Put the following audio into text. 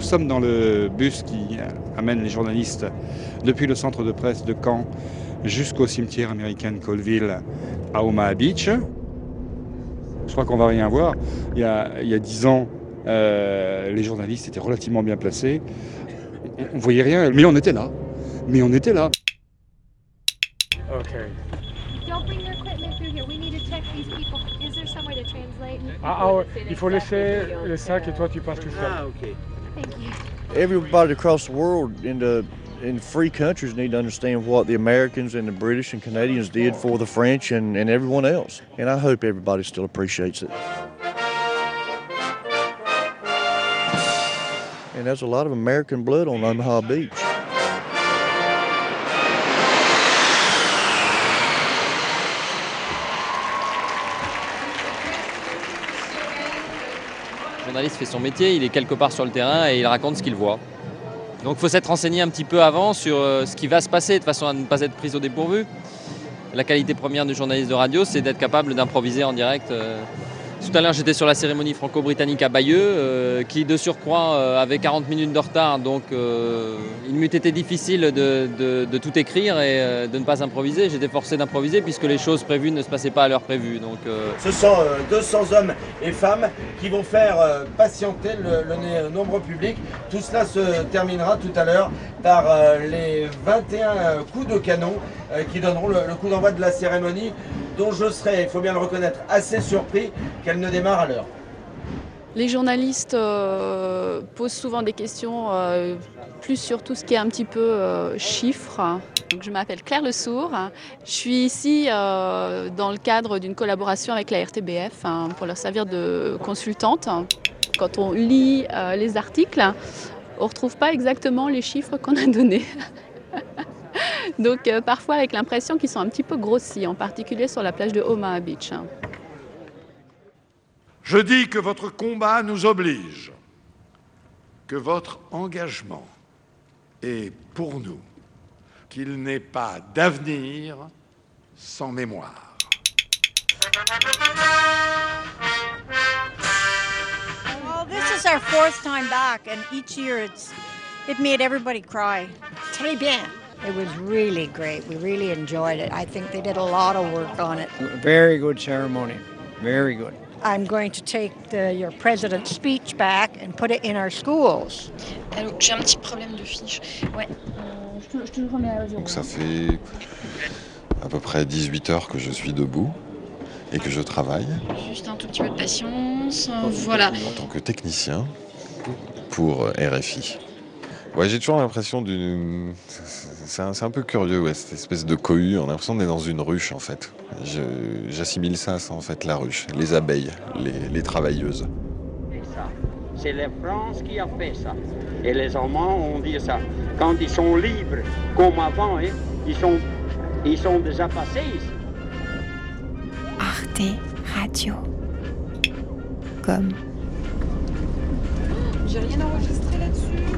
sommes dans le bus qui amène les journalistes depuis le centre de presse de Caen jusqu'au cimetière américain de Colville à Omaha Beach. Je crois qu'on va rien voir. Il y a dix ans, euh, les journalistes étaient relativement bien placés. On, ne voyait rien, mais on était là. Mais on était là. Okay. Ah, ah il faut laisser le sac et toi tu passes tout seul. Ah, ok. Everybody across the world in the in free countries need to understand what the Americans and the British and Canadians did for the French and, and everyone else. And I hope everybody still appreciates it. And there's a lot of American blood on Omaha Beach. Journaliste fait son métier, il est quelque part sur le terrain et il raconte ce qu'il voit. Donc il faut s'être renseigné un petit peu avant sur euh, ce qui va se passer de façon à ne pas être pris au dépourvu. La qualité première du journaliste de radio, c'est d'être capable d'improviser en direct euh, tout à l'heure, j'étais sur la cérémonie franco-britannique à Bayeux, euh, qui de surcroît euh, avait 40 minutes de retard, donc euh, il m'eût été difficile de, tout écrire et de ne pas improviser. J'étais forcé d'improviser puisque les choses prévues ne se passaient pas à l'heure prévue. Donc, Ce sont 200 hommes et femmes qui vont faire patienter le, nombre public. Tout cela se terminera tout à l'heure par les 21 coups de canon qui donneront le coup d'envoi de la cérémonie dont je serais, il faut bien le reconnaître, assez surpris qu'elle ne démarre à l'heure. Les journalistes euh, posent souvent des questions euh, plus sur tout ce qui est un petit peu euh, chiffres. Je m'appelle Claire Le Sourd. Je suis ici dans le cadre d'une collaboration avec la RTBF hein, pour leur servir de consultante. Quand on lit les articles, on ne retrouve pas exactement les chiffres qu'on a donnés. Donc euh, parfois avec l'impression qu'ils sont un petit peu grossis, en particulier sur la plage de Omaha Beach. Je dis que votre combat nous oblige, que votre engagement est pour nous, qu'il n'est pas d'avenir sans mémoire. Well, this is our fourth time back, and each year it's it made everybody cry. Très bien. It was really great. We really enjoyed it. I think they did a lot of work on it. Very good ceremony. Very good. I'm going to take the, your president's speech back and put it in our schools. Allô, j'ai un petit problème de fiche. Ouais. Euh, je, te, je te le remets à Donc ça fait à peu près 18 heures que je suis debout et que je travaille. Juste un tout petit peu de patience. Voilà. En tant que technicien pour RFI. Ouais, j'ai toujours l'impression d'une. C'est un, peu curieux, ouais, cette espèce de cohue. On a l'impression d'être dans une ruche, en fait. J'assimile ça, ça, en fait, la ruche. Les abeilles, les, travailleuses. C'est la France qui a fait ça. Et les Allemands ont dit ça. Quand ils sont libres, comme avant, hein, ils, sont, ils sont déjà passés ici. Arte Radio. Comme. J'ai rien enregistré là-dessus.